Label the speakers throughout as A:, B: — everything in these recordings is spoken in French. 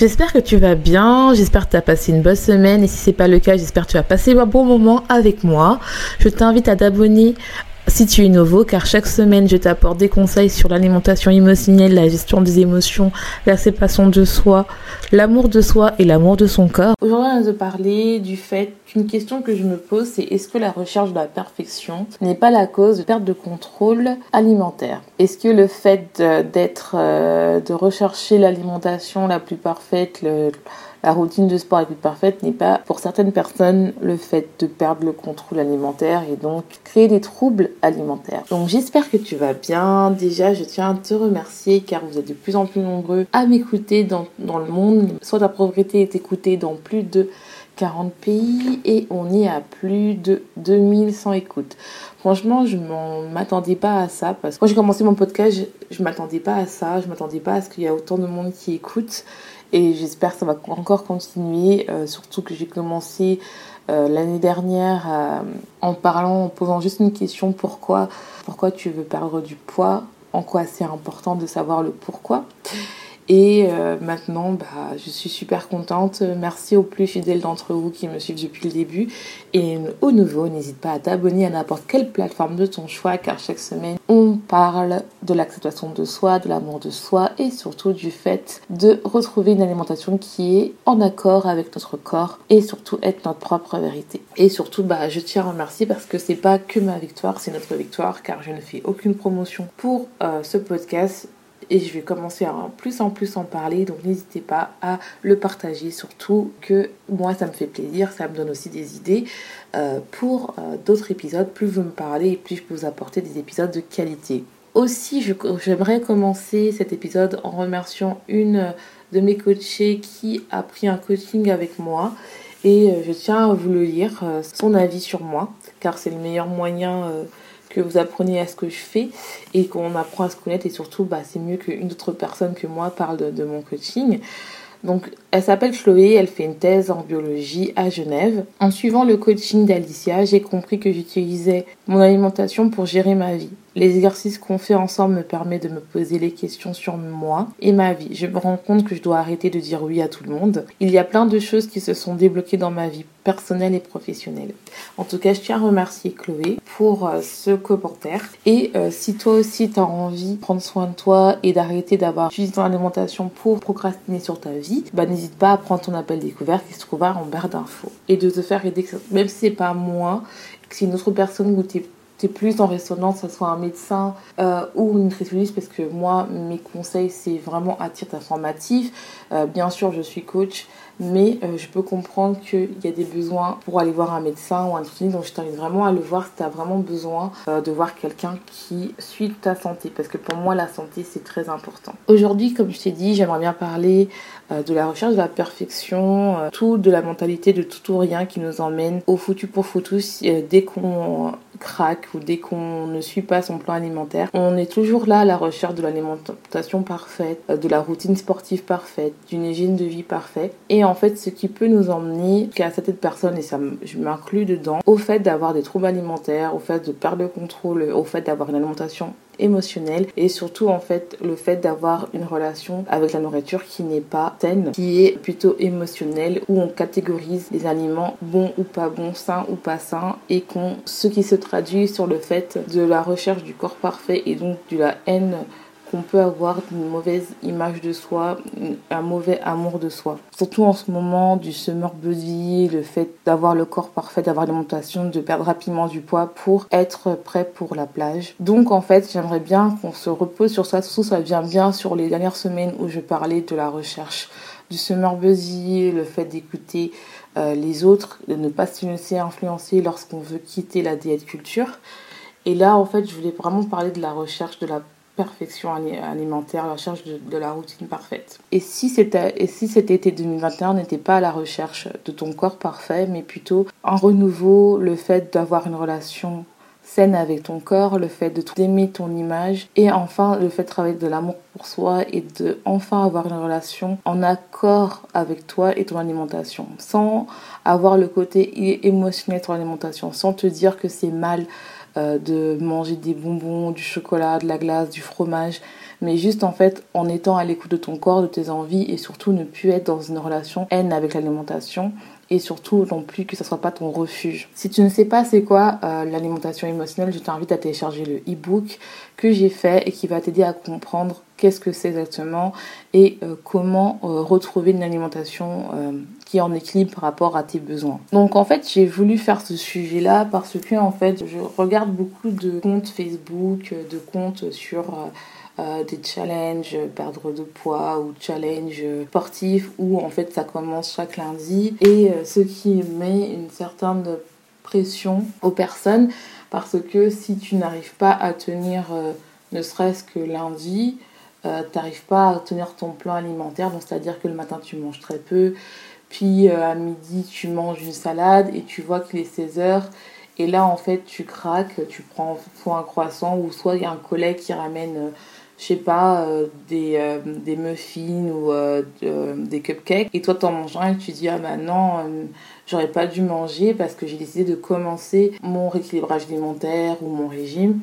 A: J'espère que tu vas bien, j'espère que tu as passé une bonne semaine et si c'est pas le cas, j'espère que tu vas passer un bon moment avec moi. Je t'invite à t'abonner si tu es nouveau, car chaque semaine, je t'apporte des conseils sur l'alimentation émotionnelle, la gestion des émotions, la séparation de soi, l'amour de soi et l'amour de son corps. Aujourd'hui, on va parler du fait qu'une question que je me pose, c'est est-ce que la recherche de la perfection n'est pas la cause de perte de contrôle alimentaire? Est-ce que le fait d'être, euh, de rechercher l'alimentation la plus parfaite, la routine de sport est plus parfaite n'est pas pour certaines personnes le fait de perdre le contrôle alimentaire et donc créer des troubles alimentaires. Donc j'espère que tu vas bien. Déjà, je tiens à te remercier car vous êtes de plus en plus nombreux à m'écouter dans, le monde. Soit ta propriété est écoutée dans plus de 40 pays et on est à plus de 2100 écoutes. Franchement, je ne m'attendais pas à ça parce que quand j'ai commencé mon podcast, je, ne m'attendais pas à ça. Je m'attendais pas à ce qu'il y ait autant de monde qui écoute et j'espère que ça va encore continuer, euh, surtout que j'ai commencé euh, l'année dernière euh, en parlant, en posant juste une question pourquoi, pourquoi tu veux perdre du poids, en quoi c'est important de savoir le pourquoi? Et euh, maintenant, bah, je suis super contente. Merci aux plus fidèles d'entre vous qui me suivent depuis le début. Et au nouveau, n'hésite pas à t'abonner à n'importe quelle plateforme de ton choix, car chaque semaine, on parle de l'acceptation de soi, de l'amour de soi et surtout du fait de retrouver une alimentation qui est en accord avec notre corps et surtout être notre propre vérité. Et surtout, bah, je tiens à remercier parce que c'est pas que ma victoire, c'est notre victoire, car je ne fais aucune promotion pour euh, ce podcast et je vais commencer à plus en plus en parler. Donc n'hésitez pas à le partager, surtout que moi ça me fait plaisir, ça me donne aussi des idées euh, pour euh, d'autres épisodes. Plus vous me parlez, plus je peux vous apporter des épisodes de qualité. Aussi, j'aimerais commencer cet épisode en remerciant une de mes coachées qui a pris un coaching avec moi. Et euh, je tiens à vous le lire, son avis sur moi, car c'est le meilleur moyen que vous appreniez à ce que je fais et qu'on apprend à se connaître et surtout bah, c'est mieux qu'une autre personne que moi parle de, de mon coaching. Donc elle s'appelle Chloé, elle fait une thèse en biologie à Genève. En suivant le coaching d'Alicia, j'ai compris que j'utilisais mon alimentation pour gérer ma vie. Les exercices qu'on fait ensemble me permettent de me poser les questions sur moi et ma vie. Je me rends compte que je dois arrêter de dire oui à tout le monde. Il y a plein de choses qui se sont débloquées dans ma vie personnelle et professionnelle. En tout cas, je tiens à remercier Chloé pour euh, ce commentaire. Et euh, si toi aussi tu as envie de prendre soin de toi et d'arrêter d'avoir juste dans l'alimentation pour procrastiner sur ta vie, bah n'hésite pas à prendre ton appel découvert qui se trouvera en barre d'infos et de te faire aider, même si c'est pas moi, que c'est une autre personne où plus en résonance, que ce soit un médecin euh, ou une nutritionniste, parce que moi, mes conseils, c'est vraiment à titre informatif. Euh, bien sûr, je suis coach, mais euh, je peux comprendre qu'il y a des besoins pour aller voir un médecin ou un nutritionniste, donc je t'invite vraiment à le voir si tu as vraiment besoin de voir quelqu'un qui suit ta santé, parce que pour moi, la santé, c'est très important. Aujourd'hui, comme je t'ai dit, j'aimerais bien parler de la recherche de la perfection, tout de la mentalité de tout ou rien qui nous emmène au foutu pour foutu dès qu'on craque ou dès qu'on ne suit pas son plan alimentaire. On est toujours là à la recherche de l'alimentation parfaite, euh, de la routine sportive parfaite, d'une hygiène de vie parfaite. Et fait, ce qui peut nous emmener qu'à certaines personnes, et ça je m'inclus dedans, au fait d'avoir des troubles alimentaires, au fait de perdre le contrôle, au fait d'avoir une alimentation émotionnelle et surtout en fait le fait d'avoir une relation avec la nourriture qui n'est pas saine, qui est plutôt émotionnelle où on catégorise les aliments bons ou pas bons, sains ou pas sains et qu'on ce qui se traduit sur le fait de la recherche du corps parfait et donc de la haine qu'on peut avoir une mauvaise image de soi, un mauvais amour de soi. Surtout en ce moment du summer body, le fait d'avoir le corps parfait, d'avoir l'alimentation, de perdre rapidement du poids pour être prêt pour la plage. Donc en fait, j'aimerais bien qu'on se repose sur ça. Surtout ça vient bien sur les dernières semaines où je parlais de la recherche du summer body, le fait d'écouter euh, les autres, de ne pas se laisser influencer lorsqu'on veut quitter la diète culture. Et là, en fait, je voulais vraiment parler de la recherche de la perfection alimentaire, la recherche de, la routine parfaite. Et si, et si cet été 2021 n'était pas à la recherche de ton corps parfait, mais plutôt un renouveau, le fait d'avoir une relation saine avec ton corps, le fait de d'aimer ton image et enfin le fait de travailler de l'amour pour soi et de enfin avoir une relation en accord avec toi et ton alimentation sans avoir le côté émotionnel de ton alimentation, sans te dire que c'est mal euh, de manger des bonbons, du chocolat, de la glace, du fromage, mais juste en fait en étant à l'écoute de ton corps, de tes envies et surtout ne plus être dans une relation haine avec l'alimentation et surtout non plus que ce soit pas ton refuge. Si tu ne sais pas c'est quoi euh, l'alimentation émotionnelle, je t'invite à télécharger le e-book que j'ai fait et qui va t'aider à comprendre qu'est-ce que c'est exactement et euh, comment retrouver une alimentation qui est en équilibre par rapport à tes besoins. Donc en fait, j'ai voulu faire ce sujet-là parce que en fait, je regarde beaucoup de comptes Facebook, de comptes sur euh, euh, des challenges perdre de poids ou challenges sportifs où en fait ça commence chaque lundi et euh, ce qui met une certaine pression aux personnes parce que si tu n'arrives pas à tenir ne serait-ce que lundi, tu n'arrives pas à tenir ton plan alimentaire, c'est-à-dire que le matin tu manges très peu, puis euh, à midi, tu manges une salade et tu vois qu'il est 16 heures. Et là, en fait, tu craques, tu prends soit un croissant ou soit il y a un collègue qui ramène, euh, je sais pas, euh, des, des muffins ou des cupcakes. Et toi, t'en manges un et tu dis, ah bah non, j'aurais pas dû manger parce que j'ai décidé de commencer mon rééquilibrage alimentaire ou mon régime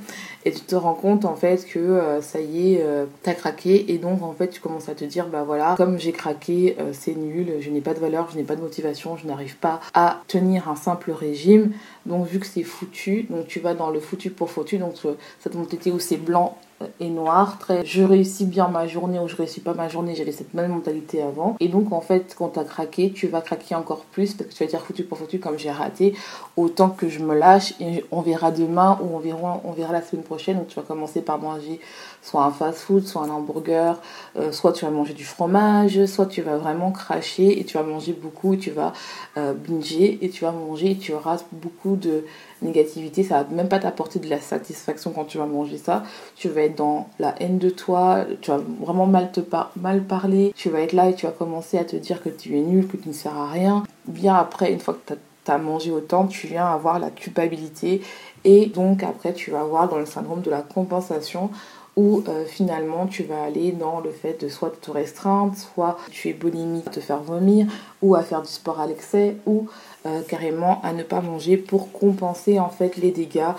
A: et tu te rends compte en fait que euh, ça y est, euh, t'as craqué et donc en fait tu commences à te dire bah voilà, comme j'ai craqué, euh, c'est nul, je n'ai pas de valeur, je n'ai pas de motivation, je n'arrive pas à tenir un simple régime. Donc vu que c'est foutu, donc tu vas dans le foutu pour foutu, donc cette mentalité où c'est blanc et noir, très je réussis bien ma journée ou je réussis pas ma journée, j'avais cette même mentalité avant. Et donc en fait, quand tu as craqué, tu vas craquer encore plus parce que tu vas dire foutu pour foutu comme j'ai raté, autant que je me lâche et on verra demain ou on verra, on verra la semaine prochaine où tu vas commencer par manger soit un fast-food, soit un hamburger, euh, soit tu vas manger du fromage, soit tu vas vraiment cracher et tu vas manger beaucoup, tu vas euh, binger et tu vas manger et tu auras beaucoup de négativité, ça va même pas t'apporter de la satisfaction quand tu vas manger ça. Tu vas être dans la haine de toi, tu vas vraiment mal te parler, tu vas être là et tu vas commencer à te dire que tu es nul, que tu ne sers à rien. Bien après, une fois que tu as mangé autant, tu viens avoir la culpabilité et donc après tu vas avoir dans le syndrome de la compensation où euh, finalement tu vas aller dans le fait de soit te restreindre, soit tu es boulimique, te faire vomir, ou à faire du sport à l'excès, ou euh, carrément à ne pas manger pour compenser en fait les dégâts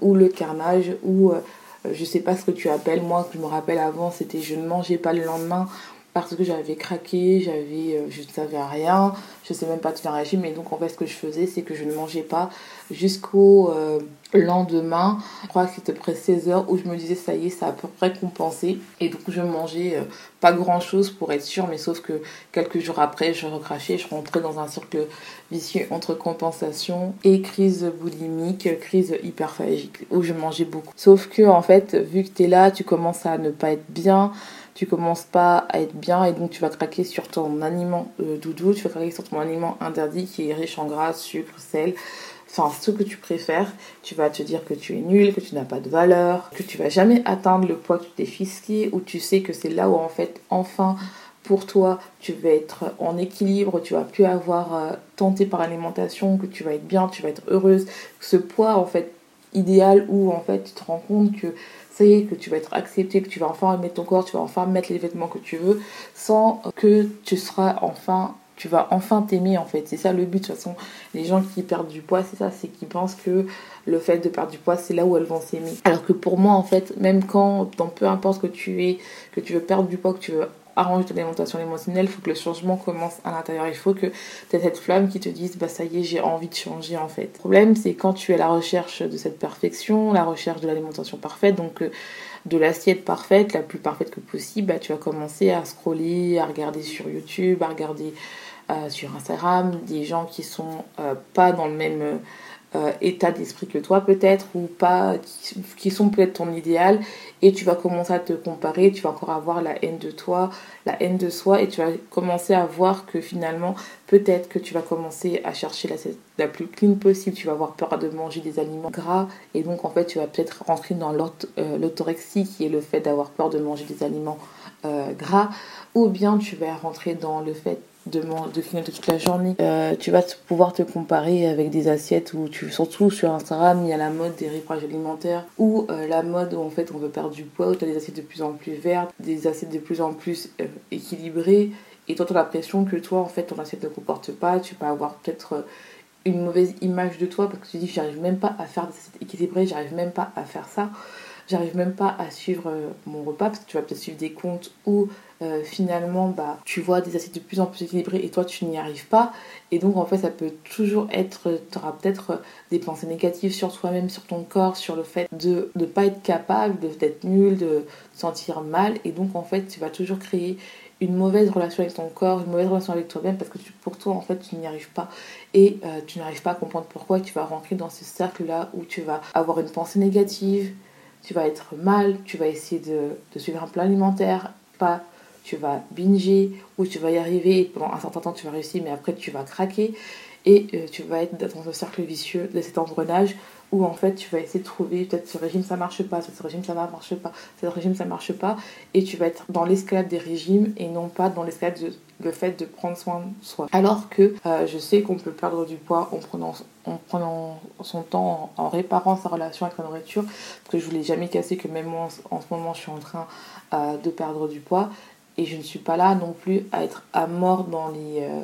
A: ou le carnage ou euh, je sais pas ce que tu appelles. Moi que je me rappelle avant c'était je ne mangeais pas le lendemain parce que j'avais craqué, j'avais, je ne savais rien, je sais même pas de faire un régime, et donc en fait ce que je faisais c'est que je ne mangeais pas jusqu'au lendemain, je crois que c'était près 16 heures où je me disais ça y est, ça a à peu près compensé. Et donc je mangeais euh, pas grand chose pour être sûre, mais sauf que quelques jours après, je recrachais, je rentrais dans un cercle vicieux entre compensation et crise boulimique, crise hyperphagique, où je mangeais beaucoup. Sauf que en fait, vu que tu es là, tu commences à ne pas être bien, tu commences pas à être bien et donc tu vas craquer sur ton aliment euh, doudou, tu vas craquer sur ton aliment interdit qui est riche en gras, sucre, sel. Enfin ce que tu préfères, tu vas te dire que tu es nul, que tu n'as pas de valeur, que tu vas jamais atteindre le poids que tu t'es fisqué, ou tu sais que c'est là où en fait enfin pour toi tu vas être en équilibre, tu vas plus avoir euh, tenté par l'alimentation, que tu vas être bien, tu vas être heureuse, ce poids en fait idéal où en fait tu te rends compte que que tu vas être accepté, que tu vas enfin aimer ton corps, tu vas enfin mettre les vêtements que tu veux, sans que tu seras enfin tu vas enfin t'aimer en fait. C'est ça le but. De toute façon, les gens qui perdent du poids, c'est ça, c'est qu'ils pensent que le fait de perdre du poids, c'est là où elles vont s'aimer. Alors que pour moi, en fait, même quand, dans peu importe que tu es, que tu veux perdre du poids, que tu veux arranger ton alimentation émotionnelle, il faut que le changement commence à l'intérieur. Il faut que tu aies cette flamme qui te dise, bah ça y est, j'ai envie de changer en fait. Le problème, c'est quand tu es à la recherche de cette perfection, la recherche de l'alimentation parfaite, donc euh, de l'assiette parfaite, la plus parfaite que possible, bah, tu vas commencer à scroller, à regarder sur YouTube, à regarder euh, sur Instagram des gens qui sont euh, pas dans le même euh, état d'esprit que toi peut-être ou pas qui, sont peut-être ton idéal et tu vas commencer à te comparer, tu vas encore avoir la haine de toi, la haine de soi et tu vas commencer à voir que finalement peut-être que tu vas commencer à chercher la, la plus clean possible, tu vas avoir peur de manger des aliments gras et donc en fait tu vas peut-être rentrer dans euh, l'autorexie qui est le fait d'avoir peur de manger des aliments euh, gras ou bien tu vas rentrer dans le fait de, de toute la journée. Euh, tu vas pouvoir te comparer avec des assiettes où tu, surtout sur Instagram, il y a la mode des ripages alimentaires ou euh, la mode où en fait on veut perdre du poids, où tu as des assiettes de plus en plus vertes, des assiettes de plus en plus euh, équilibrées. Et toi, tu as l'impression que toi, en fait, ton assiette ne comporte pas. Tu peux avoir peut-être une mauvaise image de toi parce que tu dis, j'arrive même pas à faire des assiettes équilibrées, j'arrive même pas à faire ça j'arrive même pas à suivre mon repas parce que tu vas peut-être suivre des comptes où euh, finalement bah, tu vois des assiettes de plus en plus équilibrées et toi tu n'y arrives pas. Et donc en fait ça peut toujours être, tu auras peut-être des pensées négatives sur toi-même, sur ton corps, sur le fait de ne pas être capable, d'être nul, de te sentir mal. Et donc en fait tu vas toujours créer une mauvaise relation avec ton corps, une mauvaise relation avec toi-même parce que pour toi en fait tu n'y arrives pas et euh, tu n'arrives pas à comprendre pourquoi tu vas rentrer dans ce cercle là où tu vas avoir une pensée négative, tu vas être mal, tu vas essayer de, suivre un plan alimentaire, pas tu vas binger ou tu vas y arriver pendant un certain temps tu vas réussir mais après tu vas craquer et euh, tu vas être dans un cercle vicieux de cet engrenage où en fait tu vas essayer de trouver peut-être ce régime ça marche pas, ce régime ça marche pas, ce régime ça marche pas et tu vas être dans l'escalade des régimes et non pas dans l'escalade de le fait de prendre soin de soi. Alors que euh, je sais qu'on peut perdre du poids en prenant, en prenant son temps, en, réparant sa relation avec la nourriture, parce que je ne voulais jamais casser que même moi en, ce moment je suis en train euh, de perdre du poids et je ne suis pas là non plus à être à mort dans les, euh,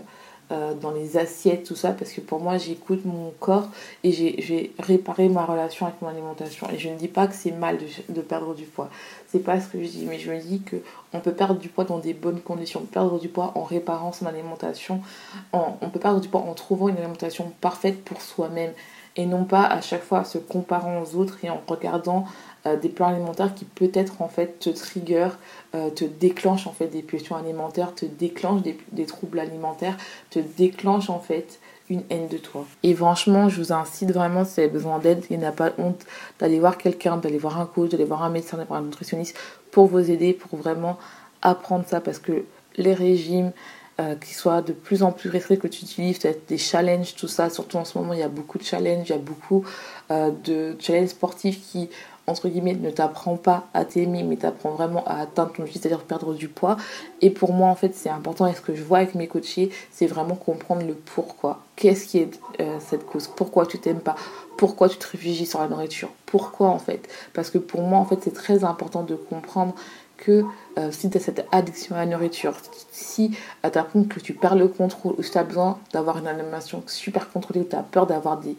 A: euh, dans les assiettes, tout ça, parce que pour moi, j'écoute mon corps et j'ai réparé ma relation avec mon alimentation. Et je ne dis pas que c'est mal de, perdre du poids. C'est pas ce que je dis, mais je me dis que on peut perdre du poids dans des bonnes conditions. Perdre du poids en réparant son alimentation. on peut perdre du poids en trouvant une alimentation parfaite pour soi-même et non pas à chaque fois se comparant aux autres et en regardant euh, des plans alimentaires qui peut-être en fait te trigger, euh, te déclenchent en fait des pulsions alimentaires, te déclenchent des, troubles alimentaires, te déclenchent en fait une haine de toi. Et franchement, je vous incite vraiment si vous avez besoin d'aide, il n'y a pas honte d'aller voir quelqu'un, d'aller voir un coach, d'aller voir un médecin, d'aller voir un nutritionniste pour vous aider, pour vraiment apprendre ça parce que les régimes, euh, qui soient de plus en plus restricts que tu utilises, peut-être des challenges, tout ça. Surtout en ce moment, il y a beaucoup de challenges, il y a beaucoup de challenges sportifs qui entre guillemets, ne t'apprend pas à t'aimer, mais t'apprend vraiment à atteindre ton objectif, c'est-à-dire perdre du poids. Et pour moi, en fait, c'est important. Et ce que je vois avec mes coachés, c'est vraiment comprendre le pourquoi. Qu'est-ce qui est euh, cette cause? Pourquoi tu t'aimes pas? Pourquoi tu te réfugies sur la nourriture? Pourquoi, en fait? Parce que pour moi, en fait, c'est très important de comprendre que euh, si tu as cette addiction à la nourriture, si tu as que tu perds le contrôle, ou si tu as besoin d'avoir une alimentation super contrôlée, ou tu as peur d'avoir des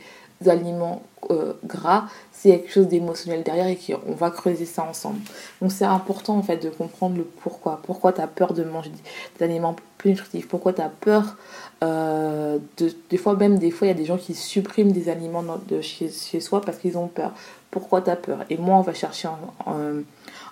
A: aliments euh, gras, c'est quelque chose d'émotionnel derrière et qu'on va creuser ça ensemble. Donc c'est important en fait de comprendre le pourquoi. Pourquoi tu as peur de manger des aliments plus nutritifs? Pourquoi tu as peur euh, de, Des fois même, des fois il y a des gens qui suppriment des aliments de chez, chez soi parce qu'ils ont peur. Pourquoi tu as peur? Et moi on va chercher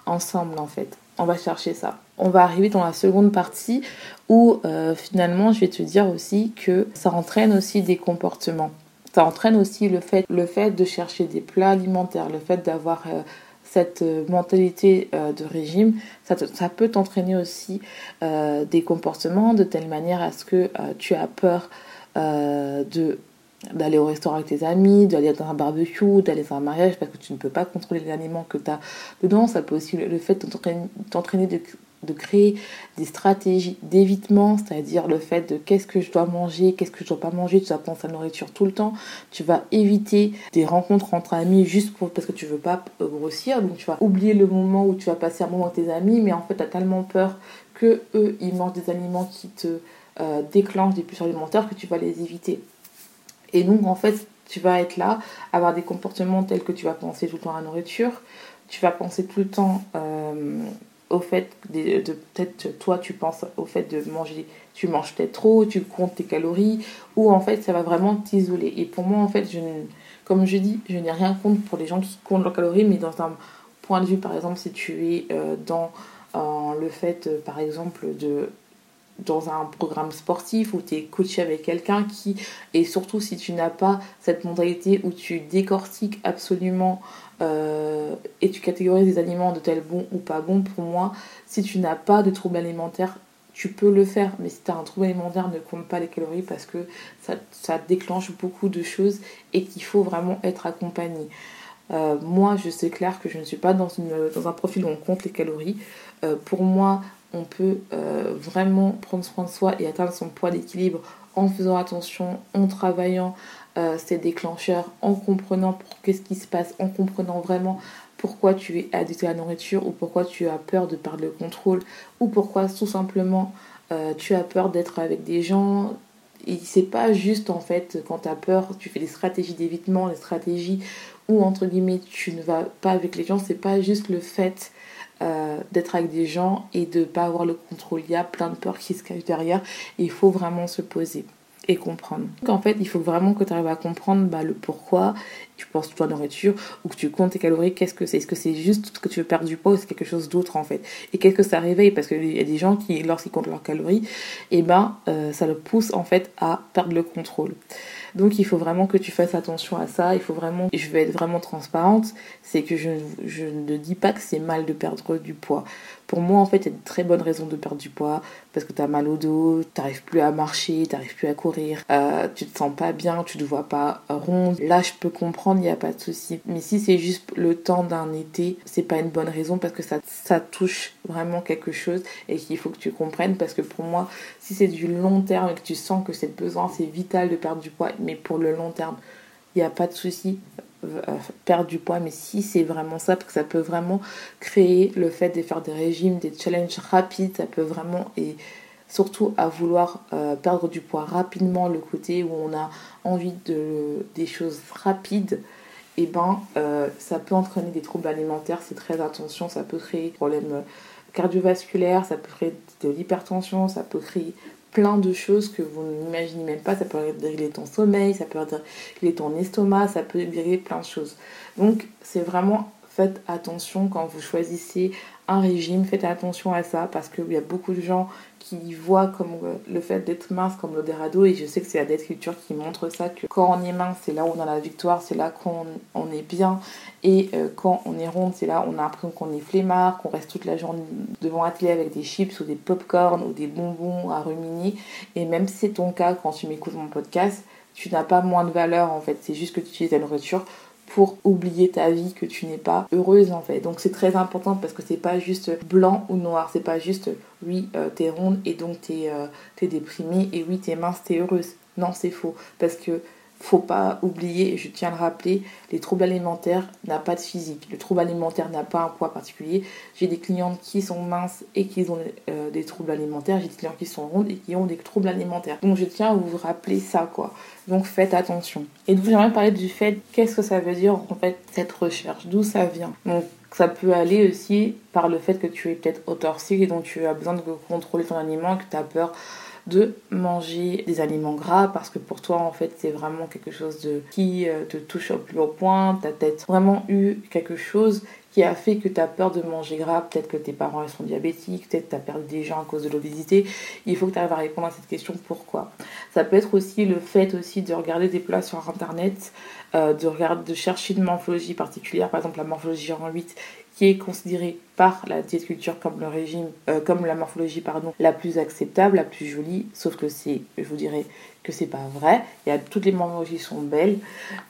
A: ensemble en fait. On va chercher ça. On va arriver dans la seconde partie où euh, finalement je vais te dire aussi que ça entraîne aussi des comportements ça entraîne aussi le fait, de chercher des plats alimentaires, le fait d'avoir euh, cette euh, mentalité euh, de régime, ça, peut t'entraîner aussi des comportements de telle manière à ce que tu as peur d'aller au restaurant avec tes amis, d'aller dans un barbecue, d'aller dans un mariage parce que tu ne peux pas contrôler les aliments que tu as dedans. Ça peut aussi le fait de t'entraîner de de créer des stratégies d'évitement, c'est-à-dire le fait de qu'est-ce que je dois manger, qu'est-ce que je dois pas manger, tu vas penser à la nourriture tout le temps, tu vas éviter des rencontres entre amis juste parce que tu veux pas euh, grossir, donc tu vas oublier le moment où tu vas passer un moment avec tes amis, mais en fait tu as tellement peur que eux ils mangent des aliments qui te euh, déclenchent des pulsions alimentaires que tu vas les éviter. Et donc en fait tu vas être là, avoir des comportements tels que tu vas penser tout le temps à la nourriture, tu vas penser tout le temps euh, au fait de, peut-être toi tu penses au fait de manger tu manges peut-être trop tu comptes tes calories ou en fait ça va vraiment t'isoler. Et pour moi en fait je comme je dis je n'ai rien contre pour les gens qui comptent leurs calories mais dans un point de vue, par exemple, si tu es dans le fait, par exemple, de dans un programme sportif où tu es coaché avec quelqu'un qui, et surtout si tu n'as pas cette mentalité où tu décortiques absolument euh, et tu catégorises les aliments de tel bon ou pas bon, pour moi, si tu n'as pas de trouble alimentaire, tu peux le faire, mais si tu as un trouble alimentaire, ne compte pas les calories parce que ça, ça déclenche beaucoup de choses et qu'il faut vraiment être accompagné. Euh, moi, je sais clair que je ne suis pas dans, une, dans un profil où on compte les calories. Euh, pour moi, on peut euh, vraiment prendre soin de soi et atteindre son poids d'équilibre en faisant attention, en travaillant euh, ses déclencheurs, en comprenant qu'est-ce qui se passe, en comprenant vraiment pourquoi tu es addict à la nourriture ou pourquoi tu as peur de perdre le contrôle ou pourquoi tout simplement euh, tu as peur d'être avec des gens. Et c'est pas juste en fait quand tu as peur, tu fais des stratégies d'évitement, des stratégies où entre guillemets tu ne vas pas avec les gens, c'est pas juste le fait euh, d'être avec des gens et de ne pas avoir le contrôle. Il y a plein de peurs qui se cachent derrière et il faut vraiment se poser et comprendre. Donc en fait, il faut vraiment que tu arrives à comprendre bah, le pourquoi tu penses la nourriture ou que tu comptes tes calories, qu'est-ce que c'est? Est-ce que c'est juste que tu veux perdre du poids ou c'est quelque chose d'autre en fait? Et qu'est-ce que ça réveille? Parce qu'il y a des gens qui, lorsqu'ils comptent leurs calories, et eh ben, euh, ça le pousse en fait à perdre le contrôle. Donc il faut vraiment que tu fasses attention à ça. Il faut vraiment, je vais être vraiment transparente, c'est que je, je ne dis pas que c'est mal de perdre du poids. Pour moi, en fait, il y a de très bonnes raisons de perdre du poids parce que tu as mal au dos, tu n'arrives plus à marcher, tu n'arrives plus à courir, euh, tu te sens pas bien, tu te vois pas ronde. Là, je peux comprendre, il n'y a pas de souci. Mais si c'est juste le temps d'un été, c'est pas une bonne raison parce que ça, ça touche vraiment quelque chose et qu'il faut que tu comprennes parce que pour moi, si c'est du long terme et que tu sens que c'est besoin, c'est vital de perdre du poids, mais pour le long terme, il n'y a pas de souci. Euh, perdre du poids, mais si c'est vraiment ça, parce que ça peut vraiment créer le fait de faire des régimes, des challenges rapides, ça peut vraiment, et surtout à vouloir euh, perdre du poids rapidement, le côté où on a envie de des choses rapides, et eh ben euh, ça peut entraîner des troubles alimentaires, c'est très attention, ça peut créer des problèmes cardiovasculaires, ça peut créer de l'hypertension, ça peut créer plein de choses que vous n'imaginez même pas. Ça peut régler ton sommeil, ça peut régler ton estomac, ça peut régler plein de choses. Donc c'est vraiment faites attention quand vous choisissez un régime, faites attention à ça parce qu'il y a beaucoup de gens qui voient comme euh, le fait d'être mince comme le dérado et je sais que c'est la dette culture qui montre ça que quand on est mince c'est là où on a la victoire, c'est là qu'on on est bien et euh, quand on est ronde c'est là on a l'impression qu'on est flemmard, qu'on reste toute la journée devant la télé avec des chips ou des pop-corn ou des bonbons à ruminer et même si c'est ton cas quand tu m'écoutes mon podcast tu n'as pas moins de valeur en fait, c'est juste que tu utilises la nourriture pour oublier ta vie que tu n'es pas heureuse en fait. Donc c'est très important parce que c'est pas juste blanc ou noir, c'est pas juste oui euh, t'es ronde et donc t'es euh, déprimée et oui t'es mince, t'es heureuse. Non c'est faux parce que faut pas oublier, je tiens à le rappeler, les troubles alimentaires n'ont pas de physique. Le trouble alimentaire n'a pas un poids particulier. J'ai des clientes qui sont minces et qui ont euh, des troubles alimentaires. J'ai des clients qui sont rondes et qui ont des troubles alimentaires. Donc je tiens à vous rappeler ça, quoi. Donc faites attention. Et donc j'aimerais parler du fait, qu'est-ce que ça veut dire en fait cette recherche? D'où ça vient? Donc ça peut aller aussi par le fait que tu es peut-être autorcique et donc tu as besoin de contrôler ton aliment, que tu as peur de manger des aliments gras parce que pour toi en fait c'est vraiment quelque chose de qui euh, te touche au plus haut point, t'as peut-être vraiment eu quelque chose qui a fait que tu as peur de manger gras, peut-être que tes parents sont diabétiques, peut-être que tu as perdu des gens à cause de l'obésité. Il faut que tu arrives à répondre à cette question pourquoi? Ça peut être aussi le fait aussi de regarder des plats sur internet, euh, de de chercher une morphologie particulière, par exemple la morphologie en 8 qui est considérée par la diète culture comme le régime, euh, comme la morphologie pardon, la plus acceptable, la plus jolie, sauf que c'est, je vous dirais que c'est pas vrai. Il y a toutes les morphologies sont belles,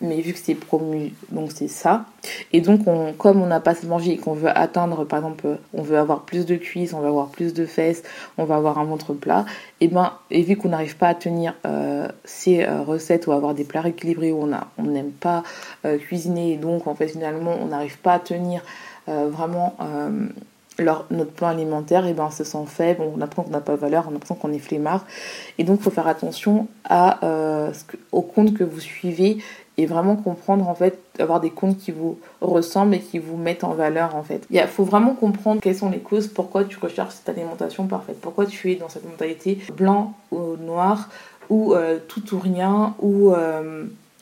A: mais vu que c'est promu, donc c'est ça. Et donc on, comme on n'a pas manger et qu'on veut atteindre, par exemple, on veut avoir plus de cuisses, on veut avoir plus de fesses, on va avoir un ventre plat, et ben et vu qu'on n'arrive pas à tenir euh, ces euh, recettes ou avoir des plats rééquilibrés où on a, on n'aime pas cuisiner, donc en fait finalement on n'arrive pas à tenir vraiment euh, notre plan alimentaire, et ben, on se sent faible, on apprend qu'on n'a pas de valeur, on apprend qu'on est flemmard. Et donc, il faut faire attention à, euh, ce au compte que vous suivez et vraiment comprendre, en fait, avoir des comptes qui vous ressemblent et qui vous mettent en valeur, en fait. Il faut vraiment comprendre quelles sont les causes, pourquoi tu recherches cette alimentation parfaite, pourquoi tu es dans cette mentalité blanc ou noir, ou tout ou rien, ou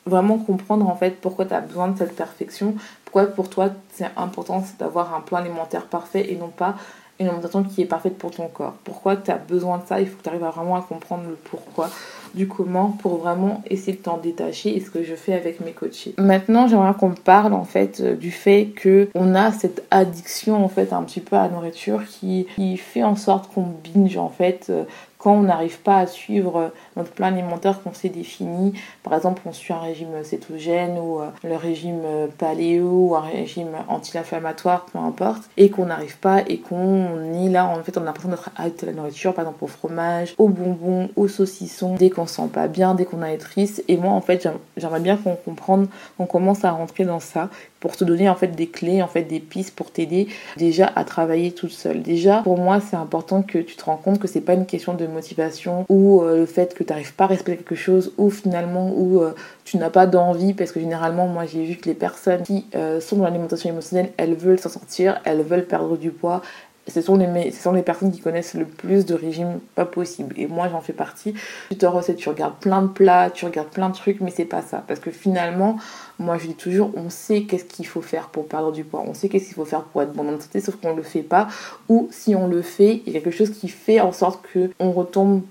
A: vraiment comprendre en fait pourquoi tu as besoin de cette perfection, Pourquoi pour toi c'est important d'avoir un plan alimentaire parfait et non pas une alimentation qui est parfaite pour ton corps? Pourquoi tu as besoin de ça? Il faut que tu arrives vraiment à comprendre le pourquoi du comment pour vraiment essayer de t'en détacher et ce que je fais avec mes coachés. Maintenant, j'aimerais qu'on parle en fait euh, du fait que on a cette addiction en fait un petit peu à la nourriture qui, qui fait en sorte qu'on binge en fait euh, quand on n'arrive pas à suivre notre plan alimentaire qu'on s'est défini, par exemple on suit un régime cétogène ou euh, le régime paléo ou un régime anti-inflammatoire, peu importe, et qu'on n'arrive pas et qu'on est là, en fait on a l'impression d'être addict à la nourriture, par exemple au fromage, aux bonbons, aux saucissons, dès qu'on se sent pas bien, dès qu'on a triste. Et moi en fait j'aimerais bien qu'on comprenne, qu'on commence à rentrer dans ça pour te donner en fait des clés, en fait des pistes pour t'aider déjà à travailler toute seule. Déjà pour moi c'est important que tu te rends compte que c'est pas une question de motivation ou euh, le fait que tu n'arrives pas à respecter quelque chose ou finalement où euh, tu n'as pas d'envie parce que généralement moi j'ai vu que les personnes qui euh, sont dans l'alimentation émotionnelle elles veulent s'en sortir, elles veulent perdre du poids, ce sont, les, ce sont les personnes qui connaissent le plus de régimes pas possible. Et moi, j'en fais partie. Tu te recettes, tu regardes plein de plats, tu regardes plein de trucs, mais c'est pas ça. Parce que finalement, moi, je dis toujours, on sait qu'est-ce qu'il faut faire pour perdre du poids. On sait qu'est-ce qu'il faut faire pour être bon notre santé, sauf qu'on le fait pas. Ou si on le fait, il y a quelque chose qui fait en sorte qu'on retombe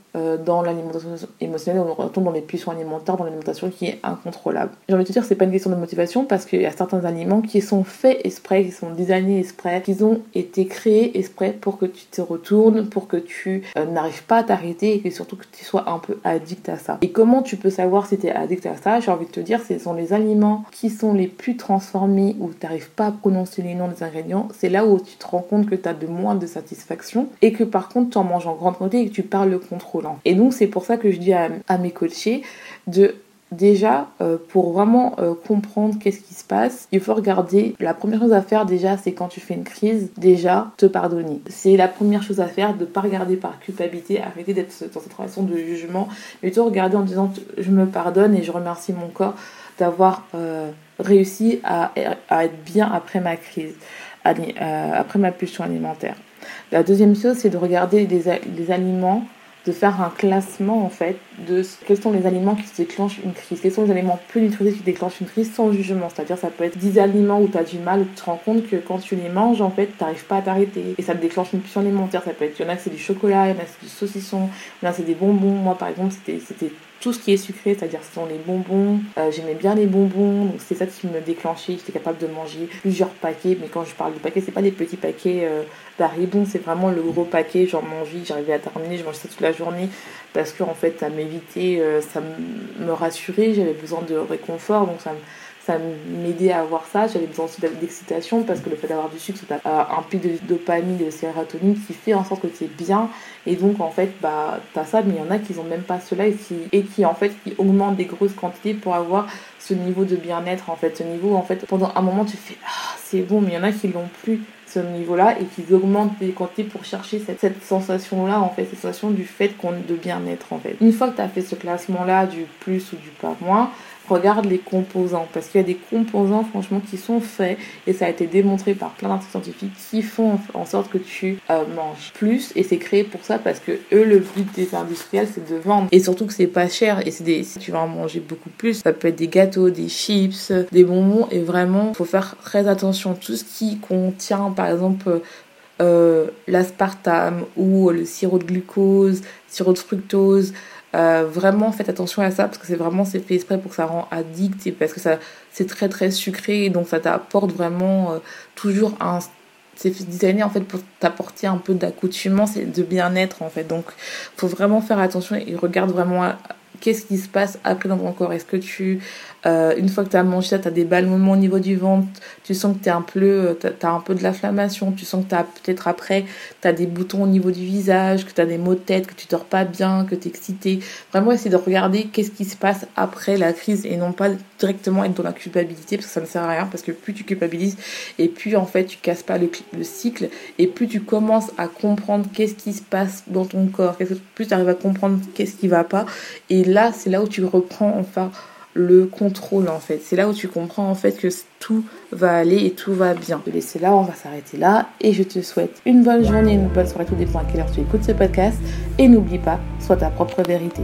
A: dans l'alimentation émotionnelle, on retombe dans les puissants alimentaires, dans l'alimentation qui est incontrôlable. J'ai envie de te dire, c'est pas une question de motivation parce qu'il y a certains aliments qui sont faits exprès, qui sont designés exprès, qui ont été créés exprès pour que tu te retournes, pour que tu euh, n'arrives pas à t'arrêter et surtout que tu sois un peu addict à ça. Et comment tu peux savoir si tu es addict à ça? J'ai envie de te dire, ce sont les aliments qui sont les plus transformés, où tu n'arrives pas à prononcer les noms des ingrédients, c'est là où tu te rends compte que tu as de moins de satisfaction et que par contre tu en manges en grande quantité et que tu parles le Et donc c'est pour ça que je dis à, mes coachés de déjà, euh, pour vraiment euh, comprendre qu'est-ce qui se passe, il faut regarder. La première chose à faire déjà, c'est quand tu fais une crise, déjà te pardonner. C'est la première chose à faire, de ne pas regarder par culpabilité, arrêter d'être dans cette relation de jugement, mais plutôt regarder en disant je me pardonne et je remercie mon corps d'avoir euh, réussi à, être bien après ma crise, après ma pulsion alimentaire. La deuxième chose, c'est de regarder les, aliments, de faire un classement en fait de quels sont les aliments qui déclenchent une crise, quels sont les aliments peu nutritifs qui déclenchent une crise sans jugement. C'est-à-dire ça peut être 10 aliments où tu as du mal, où tu te rends compte que quand tu les manges, en fait, tu n'arrives pas à t'arrêter. Et ça te déclenche une pulsion alimentaire. Ça peut être, il y en a c'est du chocolat, il y en a c'est du saucisson, il y en a c'est des bonbons. Moi par exemple, c'était tout ce qui est sucré, c'est-à-dire ce sont les bonbons. Euh, j'aimais bien les bonbons, donc c'est ça qui me déclenchait. J'étais capable de manger plusieurs paquets, mais quand je parle de paquets, c'est pas des petits paquets euh, c'est vraiment le gros paquet. J'en mangeais, j'arrivais à terminer, je mangeais ça toute la journée parce que en fait, ça m'évitait, euh, ça me rassurait. J'avais besoin de réconfort, donc ça me ça m'aidait à avoir ça. J'avais besoin aussi d'excitation parce que le fait d'avoir du sucre, ça a un pic de dopamine, de sérotonine qui fait en sorte que tu es bien. Et donc, en fait, bah, tu as ça, mais il y en a qui n'ont même pas cela et qui, en fait, qui augmentent des grosses quantités pour avoir ce niveau de bien-être, en fait. Ce niveau, en fait, pendant un moment, tu fais Ah, c'est bon, mais il y en a qui l'ont plus ce niveau-là et qui augmentent des quantités pour chercher cette, cette sensation-là, en fait, cette sensation du fait qu'on de bien-être, en fait. Une fois que tu as fait ce classement-là du plus ou du pas moins, regarde les composants parce qu'il y a des composants franchement qui sont faits et ça a été démontré par plein d'articles scientifiques qui font en sorte que tu euh, manges plus et c'est créé pour ça parce que eux le but des industriels c'est de vendre. Et surtout que c'est pas cher et c'est des si tu vas en manger beaucoup plus ça peut être des gâteaux des chips des bonbons et vraiment faut faire très attention. Tout ce qui contient par exemple euh, l'aspartame ou le sirop de glucose sirop de fructose euh, vraiment faites attention à ça parce que c'est vraiment c'est fait exprès pour que ça rend addict et parce que ça c'est très très sucré et donc ça t'apporte vraiment euh, toujours un c'est designé en fait pour t'apporter un peu d'accoutumance et de bien-être en fait. Donc faut vraiment faire attention et regarde vraiment qu'est-ce qui se passe après dans ton corps. Est-ce que tu, euh, une fois que tu as mangé ça, tu as des ballonnements au niveau du ventre, tu sens que tu un peu, euh, as, un peu de l'inflammation, tu sens que peut-être après, tu as des boutons au niveau du visage, que tu as des maux de tête, que tu dors pas bien, que tu es excité. Vraiment essayer de regarder qu'est-ce qui se passe après la crise et non pas directement être dans la culpabilité parce que ça ne sert à rien parce que plus tu culpabilises et plus en fait tu casses pas le, le cycle et plus tu commences à comprendre qu'est-ce qui se passe dans ton corps, plus tu arrives à comprendre qu'est-ce qui va pas et là, c'est là où tu reprends enfin le contrôle en fait. C'est là où tu comprends en fait que tout va aller et tout va bien. Je te laisser là, on va s'arrêter là et je te souhaite une bonne journée, une bonne soirée, tout dépend à quelle heure tu écoutes ce podcast et n'oublie pas, sois ta propre vérité.